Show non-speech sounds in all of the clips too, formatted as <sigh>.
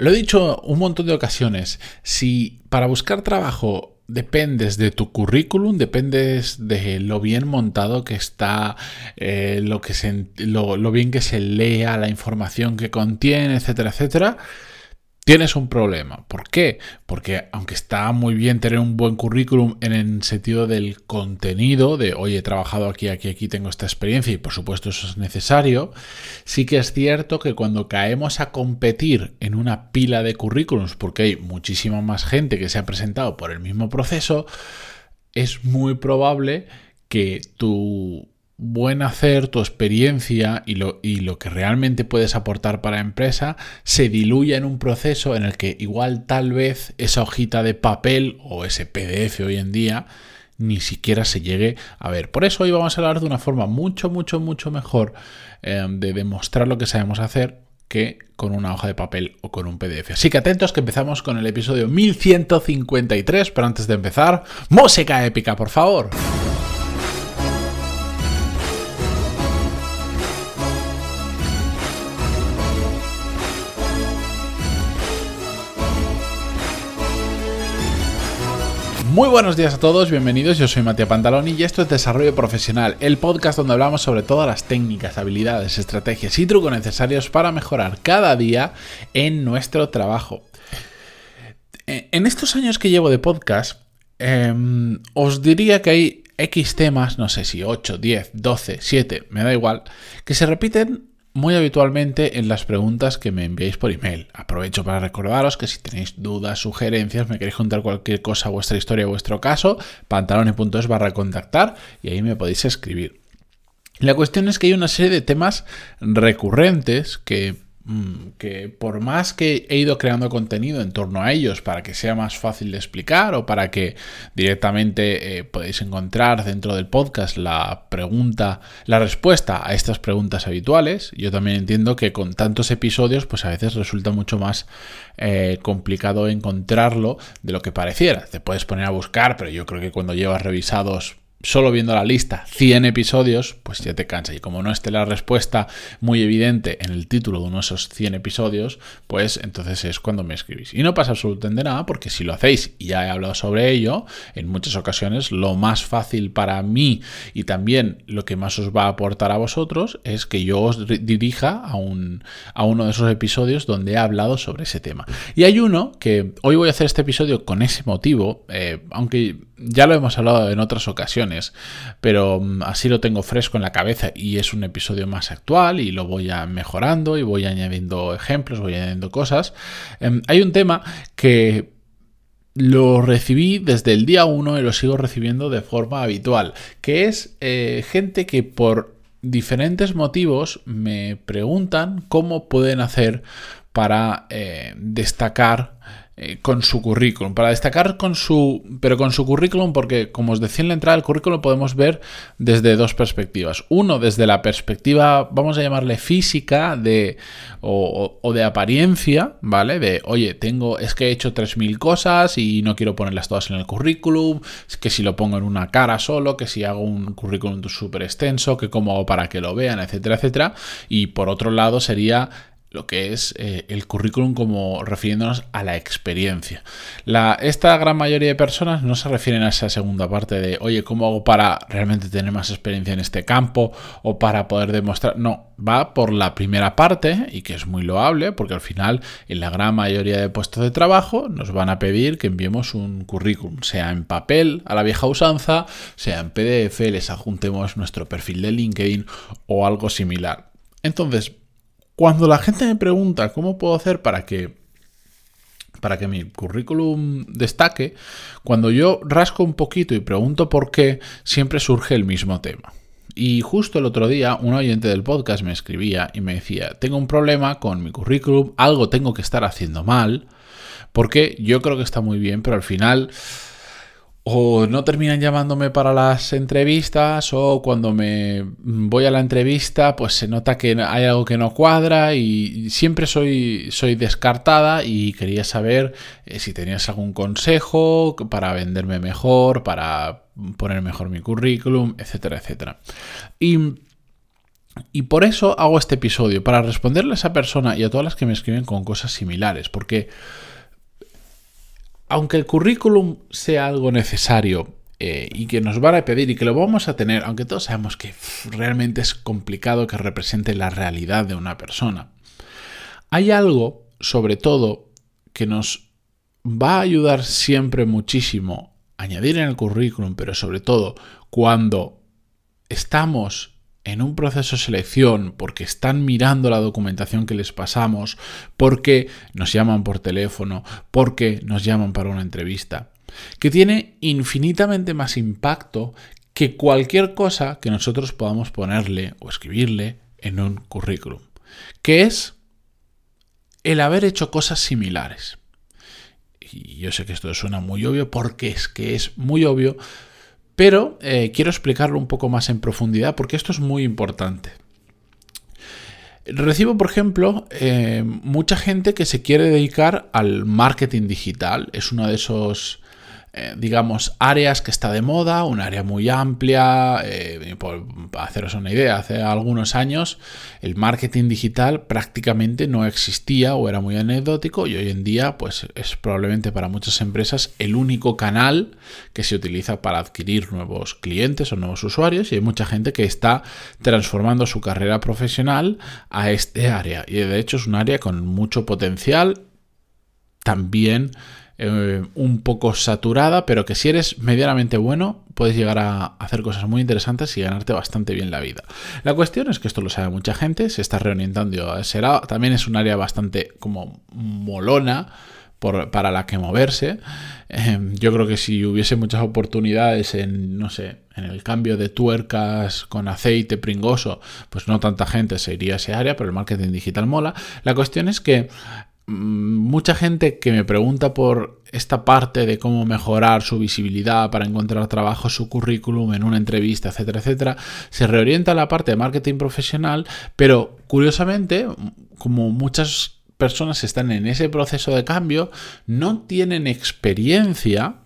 Lo he dicho un montón de ocasiones, si para buscar trabajo dependes de tu currículum, dependes de lo bien montado que está, eh, lo, que lo bien que se lea, la información que contiene, etcétera, etcétera, tienes un problema. ¿Por qué? Porque aunque está muy bien tener un buen currículum en el sentido del contenido, de oye, he trabajado aquí, aquí, aquí, tengo esta experiencia y por supuesto eso es necesario, sí que es cierto que cuando caemos a competir en una pila de currículums, porque hay muchísima más gente que se ha presentado por el mismo proceso, es muy probable que tu buen hacer, tu experiencia y lo, y lo, que realmente puedes aportar para la empresa se diluya en un proceso en el que igual tal vez esa hojita de papel o ese PDF hoy en día ni siquiera se llegue a ver. Por eso hoy vamos a hablar de una forma mucho, mucho, mucho mejor eh, de demostrar lo que sabemos hacer que con una hoja de papel o con un PDF. Así que atentos que empezamos con el episodio 1153, pero antes de empezar, música épica, por favor. Muy buenos días a todos, bienvenidos. Yo soy Matías Pantaloni y esto es Desarrollo Profesional, el podcast donde hablamos sobre todas las técnicas, habilidades, estrategias y trucos necesarios para mejorar cada día en nuestro trabajo. Eh, en estos años que llevo de podcast, em, os diría que hay X temas, no sé si 8, 10, 12, 7, me da igual, que se repiten muy habitualmente en las preguntas que me enviáis por email. Aprovecho para recordaros que si tenéis dudas, sugerencias, me queréis contar cualquier cosa, vuestra historia, vuestro caso, pantaloni.es barra contactar y ahí me podéis escribir. La cuestión es que hay una serie de temas recurrentes que que por más que he ido creando contenido en torno a ellos para que sea más fácil de explicar o para que directamente eh, podéis encontrar dentro del podcast la pregunta, la respuesta a estas preguntas habituales, yo también entiendo que con tantos episodios pues a veces resulta mucho más eh, complicado encontrarlo de lo que pareciera. Te puedes poner a buscar, pero yo creo que cuando llevas revisados solo viendo la lista 100 episodios, pues ya te cansa. Y como no esté la respuesta muy evidente en el título de uno de esos 100 episodios, pues entonces es cuando me escribís. Y no pasa absolutamente nada, porque si lo hacéis, y ya he hablado sobre ello, en muchas ocasiones lo más fácil para mí y también lo que más os va a aportar a vosotros es que yo os dirija a, un, a uno de esos episodios donde he hablado sobre ese tema. Y hay uno que hoy voy a hacer este episodio con ese motivo, eh, aunque ya lo hemos hablado en otras ocasiones, pero mm, así lo tengo fresco en la cabeza y es un episodio más actual y lo voy a mejorando y voy añadiendo ejemplos, voy añadiendo cosas. Em, hay un tema que lo recibí desde el día 1 y lo sigo recibiendo de forma habitual, que es eh, gente que por diferentes motivos me preguntan cómo pueden hacer para eh, destacar eh, con su currículum. Para destacar con su, pero con su currículum, porque como os decía en la entrada, el currículum podemos ver desde dos perspectivas. Uno, desde la perspectiva, vamos a llamarle física de, o, de apariencia, ¿vale? De, oye, tengo, es que he hecho 3.000 cosas y no quiero ponerlas todas en el currículum, que si lo pongo en una cara solo, que si hago un currículum súper extenso, que cómo hago para que lo vean, etcétera, etcétera. Y por otro lado sería lo que es eh, el currículum como refiriéndonos a la experiencia. La, esta gran mayoría de personas no se refieren a esa segunda parte de, oye, ¿cómo hago para realmente tener más experiencia en este campo o para poder demostrar? No, va por la primera parte y que es muy loable porque al final en la gran mayoría de puestos de trabajo nos van a pedir que enviemos un currículum, sea en papel a la vieja usanza, sea en PDF, les adjuntemos nuestro perfil de LinkedIn o algo similar. Entonces, cuando la gente me pregunta cómo puedo hacer para que para que mi currículum destaque, cuando yo rasco un poquito y pregunto por qué, siempre surge el mismo tema. Y justo el otro día un oyente del podcast me escribía y me decía, tengo un problema con mi currículum, algo tengo que estar haciendo mal, porque yo creo que está muy bien, pero al final o no terminan llamándome para las entrevistas o cuando me voy a la entrevista pues se nota que hay algo que no cuadra y siempre soy, soy descartada y quería saber eh, si tenías algún consejo para venderme mejor, para poner mejor mi currículum, etcétera, etcétera. Y Y por eso hago este episodio, para responderle a esa persona y a todas las que me escriben con cosas similares, porque aunque el currículum sea algo necesario eh, y que nos van a pedir y que lo vamos a tener, aunque todos sabemos que realmente es complicado que represente la realidad de una persona, hay algo, sobre todo, que nos va a ayudar siempre muchísimo añadir en el currículum, pero sobre todo cuando estamos en un proceso de selección, porque están mirando la documentación que les pasamos, porque nos llaman por teléfono, porque nos llaman para una entrevista, que tiene infinitamente más impacto que cualquier cosa que nosotros podamos ponerle o escribirle en un currículum, que es el haber hecho cosas similares. Y yo sé que esto suena muy obvio porque es que es muy obvio, pero eh, quiero explicarlo un poco más en profundidad porque esto es muy importante. Recibo, por ejemplo, eh, mucha gente que se quiere dedicar al marketing digital. Es uno de esos eh, digamos, áreas que está de moda, un área muy amplia. Eh, por haceros una idea, hace algunos años el marketing digital prácticamente no existía o era muy anecdótico y hoy en día pues es probablemente para muchas empresas el único canal que se utiliza para adquirir nuevos clientes o nuevos usuarios y hay mucha gente que está transformando su carrera profesional a este área y de hecho es un área con mucho potencial también eh, un poco saturada, pero que si eres medianamente bueno, puedes llegar a hacer cosas muy interesantes y ganarte bastante bien la vida. La cuestión es que esto lo sabe mucha gente, se está reorientando. Será, también es un área bastante como molona. para la que moverse. Em, yo creo que si hubiese muchas oportunidades en, no sé, en el cambio de tuercas con aceite pringoso, pues no tanta gente se iría a ese área, pero el marketing digital mola. La cuestión es que mucha gente que me pregunta por esta parte de cómo mejorar su visibilidad para encontrar trabajo, su currículum en una entrevista, etcétera, etcétera, se reorienta a la parte de marketing profesional, pero curiosamente, como muchas personas están en ese proceso de cambio, no tienen experiencia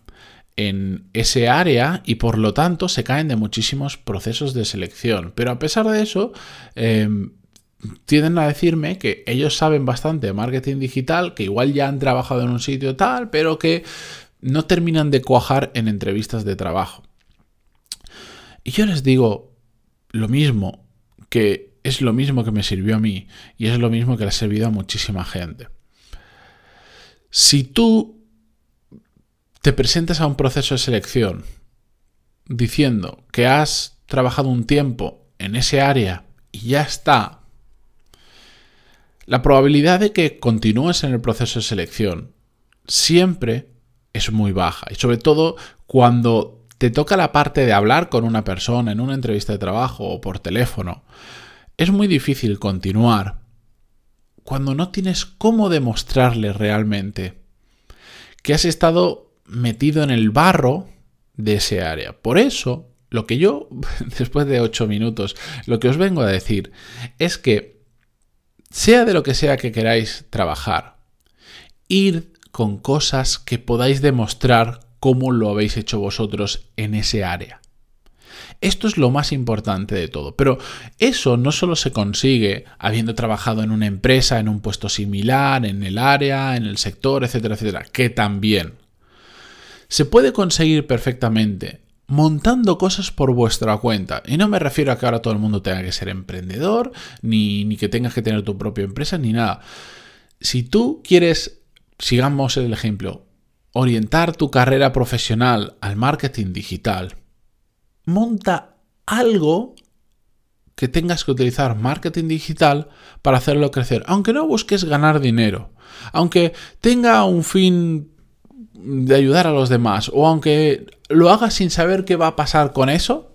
en ese área y por lo tanto se caen de muchísimos procesos de selección. Pero a pesar de eso, em, tienden a decirme que ellos saben bastante de marketing digital, que igual ya han trabajado en un sitio tal, pero que no terminan de cuajar en entrevistas de trabajo. Y yo les digo lo mismo, que es lo mismo que me sirvió a mí y es lo mismo que le ha servido a muchísima gente. Si tú te presentas a un proceso de selección diciendo que has trabajado un tiempo en ese área y ya está, la probabilidad de que continúes en el proceso de selección siempre es muy baja. Y sobre todo cuando te toca la parte de hablar con una persona en una entrevista de trabajo o por teléfono, es muy difícil continuar cuando no tienes cómo demostrarle realmente que has estado metido en el barro de ese área. Por eso, lo que yo, <laughs> después de ocho minutos, lo que os vengo a decir es que sea de lo que sea que queráis trabajar, ir con cosas que podáis demostrar cómo lo habéis hecho vosotros en ese área. Esto es lo más importante de todo, pero eso no solo se consigue habiendo trabajado en una empresa, en un puesto similar, en el área, en el sector, etcétera, etcétera, que también. Se puede conseguir perfectamente montando cosas por vuestra cuenta. Y no me refiero a que ahora todo el mundo tenga que ser emprendedor, ni, ni que tengas que tener tu propia empresa, ni nada. Si tú quieres, sigamos el ejemplo, orientar tu carrera profesional al marketing digital, monta algo que tengas que utilizar marketing digital para hacerlo crecer, aunque no busques ganar dinero, aunque tenga un fin de ayudar a los demás, o aunque lo hagas sin saber qué va a pasar con eso,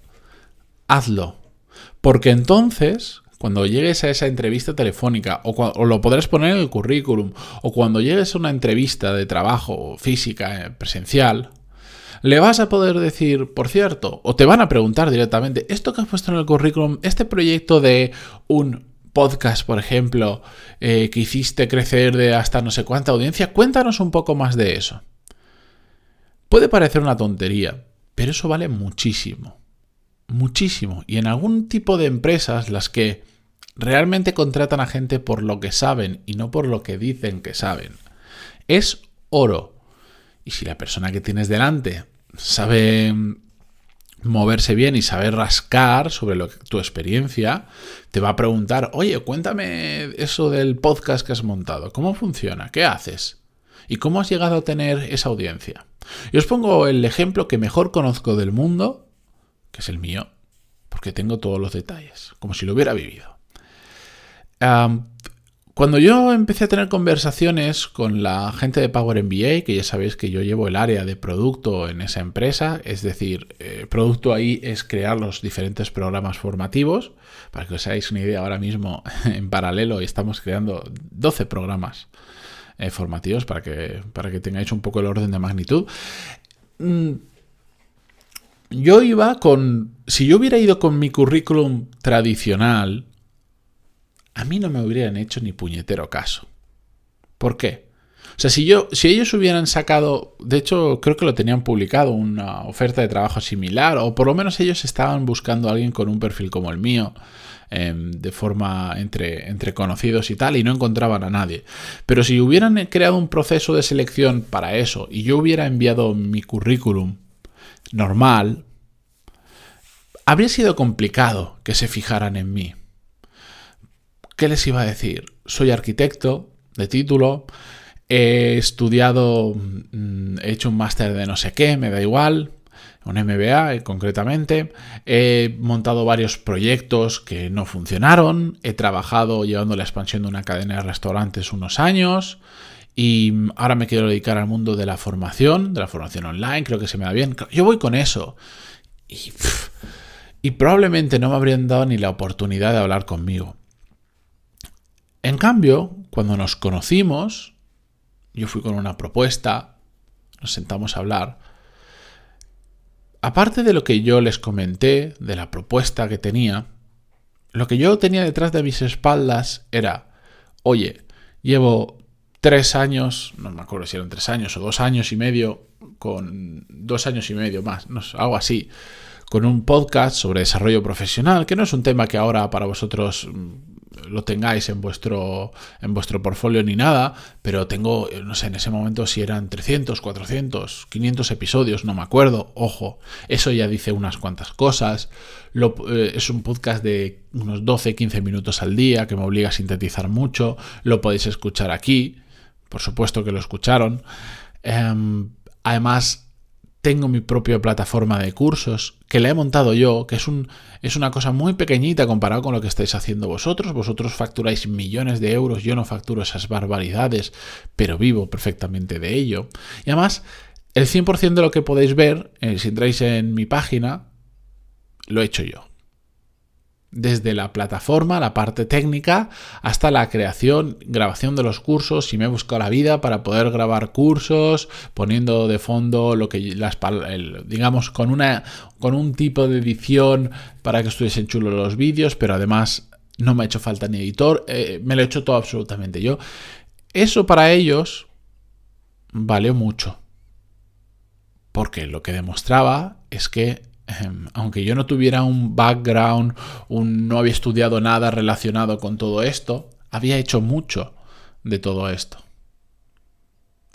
hazlo. Porque entonces, cuando llegues a esa entrevista telefónica, o, lo podrás poner en el currículum, o cuando llegues a una entrevista de trabajo física, eh, presencial, le vas a poder decir, por cierto, o te van a preguntar directamente, esto que has puesto en el currículum, este proyecto de un podcast, por ejemplo, eh, que hiciste crecer de hasta no sé cuánta audiencia, cuéntanos un poco más de eso. Puede parecer una tontería, pero eso vale muchísimo. Muchísimo. Y en algún tipo de empresas, las que realmente contratan a gente por lo que saben y no por lo que dicen que saben. Es oro. Y si la persona que tienes delante sabe moverse bien y saber rascar sobre lo tu experiencia, te va a preguntar, oye, cuéntame eso del podcast que has montado, ¿cómo funciona? ¿Qué haces? ¿Y cómo has llegado a tener esa audiencia? Y os pongo el ejemplo que mejor conozco del mundo, que es el mío, porque tengo todos los detalles, como si lo hubiera vivido. Cuando yo empecé a tener conversaciones con la gente de Power MBA, que ya sabéis que yo llevo el área de producto en esa empresa, es decir, eh, producto ahí es crear los diferentes programas formativos. Para que os hagáis una idea, ahora mismo <laughs> en paralelo estamos creando 12 programas eh, formativos para que, para que tengáis un poco el orden de magnitud. Mm, yo iba con. Si yo hubiera ido con mi currículum tradicional, a mí no me hubieran hecho ni puñetero caso. ¿Por qué? O sea, si, yo, si ellos hubieran sacado, de hecho creo que lo tenían publicado, una oferta de trabajo similar, o por lo menos ellos estaban buscando a alguien con un perfil como el mío, em, de forma entre, entre conocidos y tal, y no encontraban a nadie. Pero si hubieran creado un proceso de selección para eso, y yo hubiera enviado mi currículum normal, habría sido complicado que se fijaran en mí. ¿Qué les iba a decir? Soy arquitecto de título, he estudiado, mm, he hecho un máster de no sé qué, me da igual, un MBA eh, concretamente, he montado varios proyectos que no funcionaron, he trabajado llevando la expansión de una cadena de restaurantes unos años y ahora me quiero dedicar al mundo de la formación, de la formación online, creo que se me da bien. Yo voy con eso. Y, y probablemente no me habrían dado ni la oportunidad de hablar conmigo. En cambio, cuando nos conocimos, yo fui con una propuesta, nos sentamos a hablar. Aparte de lo que yo les comenté, de la propuesta que tenía, lo que yo tenía detrás de mis espaldas era, oye, llevo tres años, no me acuerdo si eran tres años o dos años y medio, con dos años y medio más, no algo así, con un podcast sobre desarrollo profesional, que no es un tema que ahora para vosotros lo tengáis en vuestro, en vuestro portfolio ni nada, pero tengo, no sé, en ese momento si eran 300, 400, 500 episodios, no me acuerdo, ojo, eso ya dice unas cuantas cosas, eh, es un podcast de unos 12, 15 minutos al día que me obliga a sintetizar mucho, lo podéis escuchar aquí, por supuesto que lo escucharon. Em, además, tengo mi propia plataforma de cursos que la he montado yo, que es, un, es una cosa muy pequeñita comparado con lo que estáis haciendo vosotros. Vosotros facturáis millones de euros, yo no facturo esas barbaridades, pero vivo perfectamente de ello. Y además, el 100% de lo que podéis ver, eh, si entráis en mi página, lo he hecho yo desde la plataforma, la parte técnica, hasta la creación, grabación de los cursos. Y me he buscado la vida para poder grabar cursos, poniendo de fondo lo que las digamos con una con un tipo de edición para que estuviesen chulos los vídeos, pero además no me ha hecho falta ni editor, eh, me lo he hecho todo absolutamente yo. Eso para ellos valió mucho. Porque lo que demostraba es que aunque yo no tuviera un background, un, no había estudiado nada relacionado con todo esto, había hecho mucho de todo esto.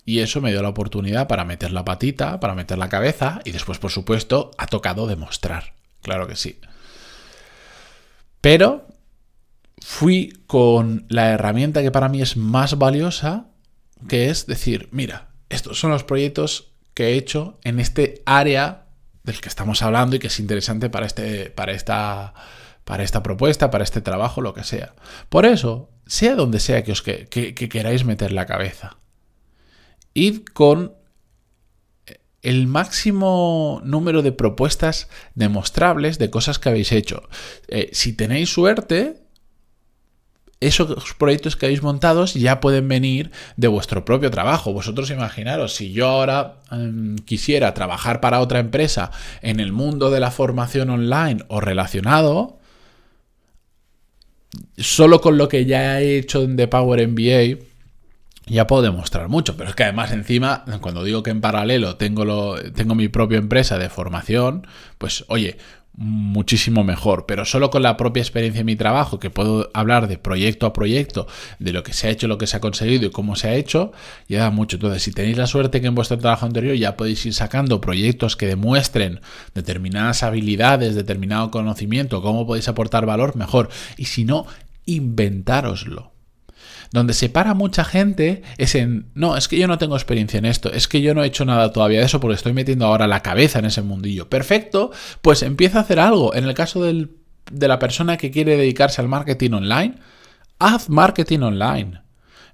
Y eso me dio la oportunidad para meter la patita, para meter la cabeza y después, por supuesto, ha tocado demostrar. Claro que sí. Pero fui con la herramienta que para mí es más valiosa, que es decir, mira, estos son los proyectos que he hecho en este área del que estamos hablando y que es interesante para, este, para, esta, para esta propuesta, para este trabajo, lo que sea. Por eso, sea donde sea que, os que, queráis meter la cabeza, id con el máximo número de propuestas demostrables de cosas que habéis hecho. Eh, si tenéis suerte, esos proyectos que habéis montado ya pueden venir de vuestro propio trabajo. Vosotros imaginaros, si yo ahora em, quisiera trabajar para otra empresa en el mundo de la formación online o relacionado, solo con lo que ya he hecho The Power MBA, ya puedo demostrar mucho, pero es que además encima, cuando digo que en paralelo tengo, lo, tengo mi propia empresa de formación, pues oye, muchísimo mejor, pero solo con la propia experiencia en mi trabajo, que puedo hablar de proyecto a proyecto, de lo que se ha hecho, lo que se ha conseguido y cómo se ha hecho, ya da mucho. Entonces, si tenéis la suerte que en vuestro trabajo anterior ya podéis ir sacando proyectos que demuestren determinadas habilidades, determinado conocimiento, cómo podéis aportar valor, mejor. Y si no, inventároslo. Donde se para mucha gente es en, no, es que yo no tengo experiencia en esto, es que yo no he hecho nada todavía de eso porque estoy metiendo ahora la cabeza en ese mundillo. Perfecto, pues empieza a hacer algo. En el caso de la persona que quiere dedicarse al marketing online, haz marketing online.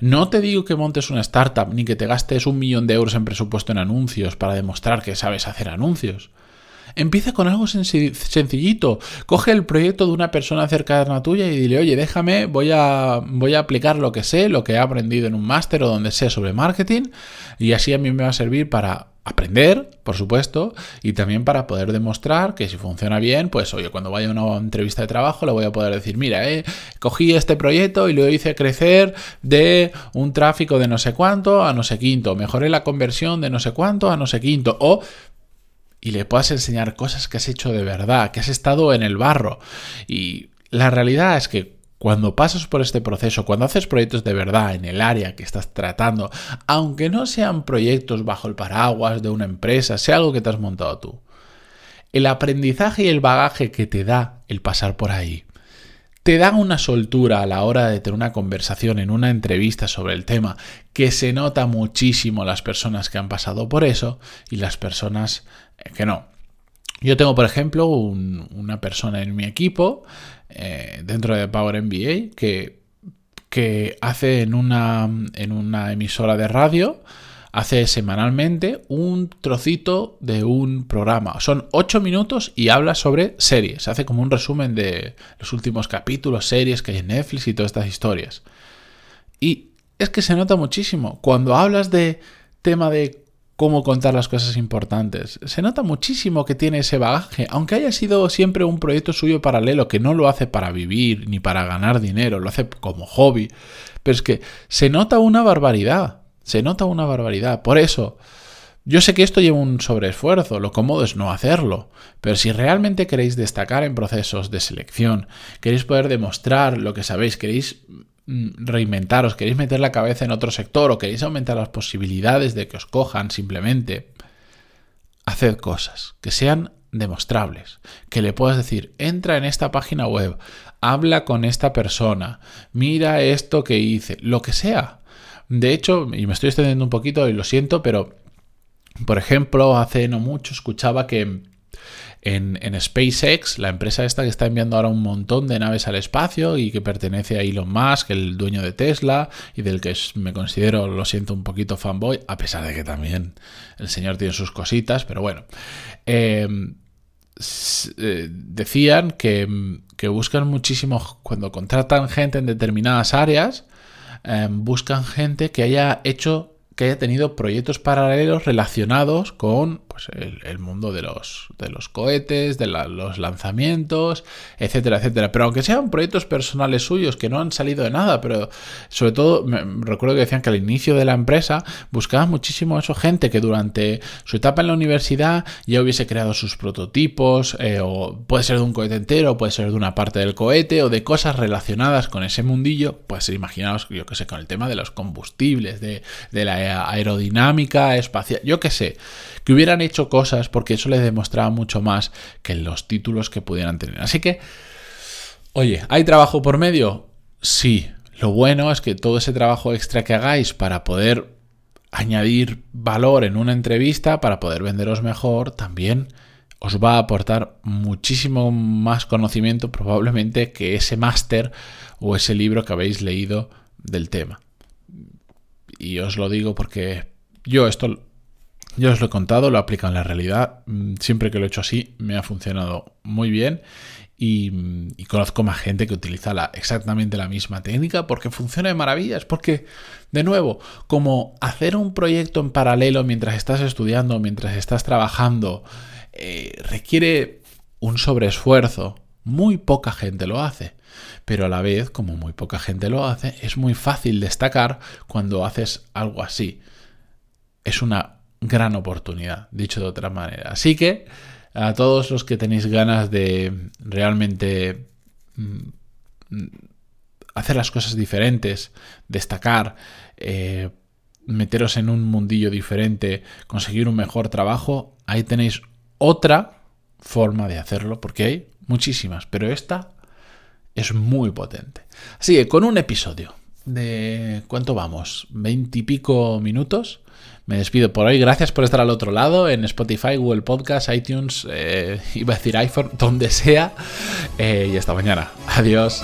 No te digo que montes una startup ni que te gastes un millón de euros en presupuesto en anuncios para demostrar que sabes hacer anuncios. Empieza con algo sencillito. Coge el proyecto de una persona cercana tuya y dile, oye, déjame, voy a, voy a aplicar lo que sé, lo que he aprendido en un máster o donde sé sobre marketing, y así a mí me va a servir para aprender, por supuesto, y también para poder demostrar que si funciona bien, pues oye, cuando vaya a una entrevista de trabajo le voy a poder decir, mira, eh, cogí este proyecto y lo hice crecer de un tráfico de no sé cuánto a no sé quinto, mejoré la conversión de no sé cuánto a no sé quinto, o y le puedas enseñar cosas que has hecho de verdad, que has estado en el barro. Y la realidad es que cuando pasas por este proceso, cuando haces proyectos de verdad en el área que estás tratando, aunque no sean proyectos bajo el paraguas de una empresa, sea algo que te has montado tú, el aprendizaje y el bagaje que te da el pasar por ahí, te dan una soltura a la hora de tener una conversación en una entrevista sobre el tema que se nota muchísimo las personas que han pasado por eso y las personas eh, que no. Yo tengo, por ejemplo, una persona en mi equipo eh, dentro de Power MBA que, que hace en una, en una emisora de radio hace semanalmente un trocito de un programa. Son ocho minutos y habla sobre series. Hace como un resumen de los últimos capítulos, series que hay en Netflix y todas estas historias. Y es que se nota muchísimo. Cuando hablas de tema de cómo contar las cosas importantes. Se nota muchísimo que tiene ese bagaje, aunque haya sido siempre un proyecto suyo paralelo, que no lo hace para vivir ni para ganar dinero, lo hace como hobby. Pero es que se nota una barbaridad. Se nota una barbaridad. Por eso, yo sé que esto lleva un sobreesfuerzo, lo cómodo es no hacerlo, pero si realmente queréis destacar en procesos de selección, queréis poder demostrar lo que sabéis, queréis mm, reinventaros, queréis meter la cabeza en otro sector o queréis aumentar las posibilidades de que os cojan simplemente, haced cosas que sean demostrables, que le puedas decir, entra en esta página web, habla con esta persona, mira esto que hice, lo que sea, de hecho, y me estoy extendiendo un poquito y lo siento, pero por ejemplo, hace no mucho escuchaba que en, SpaceX, la empresa esta que está enviando ahora un montón de naves al espacio y que pertenece a Elon Musk, el dueño de Tesla, y del que me considero, lo siento, un poquito fanboy, a pesar de que también el señor tiene sus cositas, pero bueno. Em, eh, decían que, que buscan muchísimo cuando contratan gente en determinadas áreas, Em, buscan gente que haya hecho que haya tenido proyectos paralelos relacionados con pues, el, mundo de los, de los cohetes, de los lanzamientos, etcétera, etcétera. Pero aunque sean proyectos personales suyos que no han salido de nada, pero sobre todo me, recuerdo que decían que al inicio de la empresa buscaban muchísimo eso, gente que durante su etapa en la universidad ya hubiese creado sus prototipos, eh, o puede ser de un cohete entero, puede ser de una parte del cohete, o de cosas relacionadas con ese mundillo, pues imaginaos, yo que sé, con el tema de los combustibles, de, de la aerodinámica espacial, yo qué sé, que hubieran hecho cosas porque eso les demostraba mucho más que los títulos que pudieran tener. Así que, oye, ¿hay trabajo por medio? Sí. Lo bueno es que todo ese trabajo extra que hagáis para poder añadir valor en una entrevista, para poder venderos mejor, también os va a aportar muchísimo más conocimiento probablemente que ese máster o ese libro que habéis leído del tema y os lo digo porque yo esto, yo os lo he contado, lo he aplicado en la realidad, mm, siempre que lo he hecho así me ha funcionado muy bien y, conozco más gente que utiliza exactamente la misma técnica porque funciona de maravillas, porque de nuevo, como hacer un proyecto en paralelo mientras estás estudiando, mientras estás trabajando, eh, requiere un sobreesfuerzo, muy poca gente lo hace. Pero a la vez, como muy poca gente lo hace, es muy fácil destacar cuando haces algo así. Es una gran oportunidad, dicho de otra manera. Así que a todos los que tenéis ganas de realmente mm, hacer las cosas diferentes, destacar, eh, meteros en un mundillo diferente, conseguir un mejor trabajo, ahí tenéis otra forma de hacerlo, porque hay muchísimas, pero esta es muy potente. Así que con un episodio de... ¿Cuánto vamos? ¿Veintipico minutos? Me despido por hoy. Gracias por estar al otro lado en Spotify, Google Podcast, iTunes, eh, iba a decir iPhone, <laughs> donde sea. Eh, y hasta mañana. Adiós.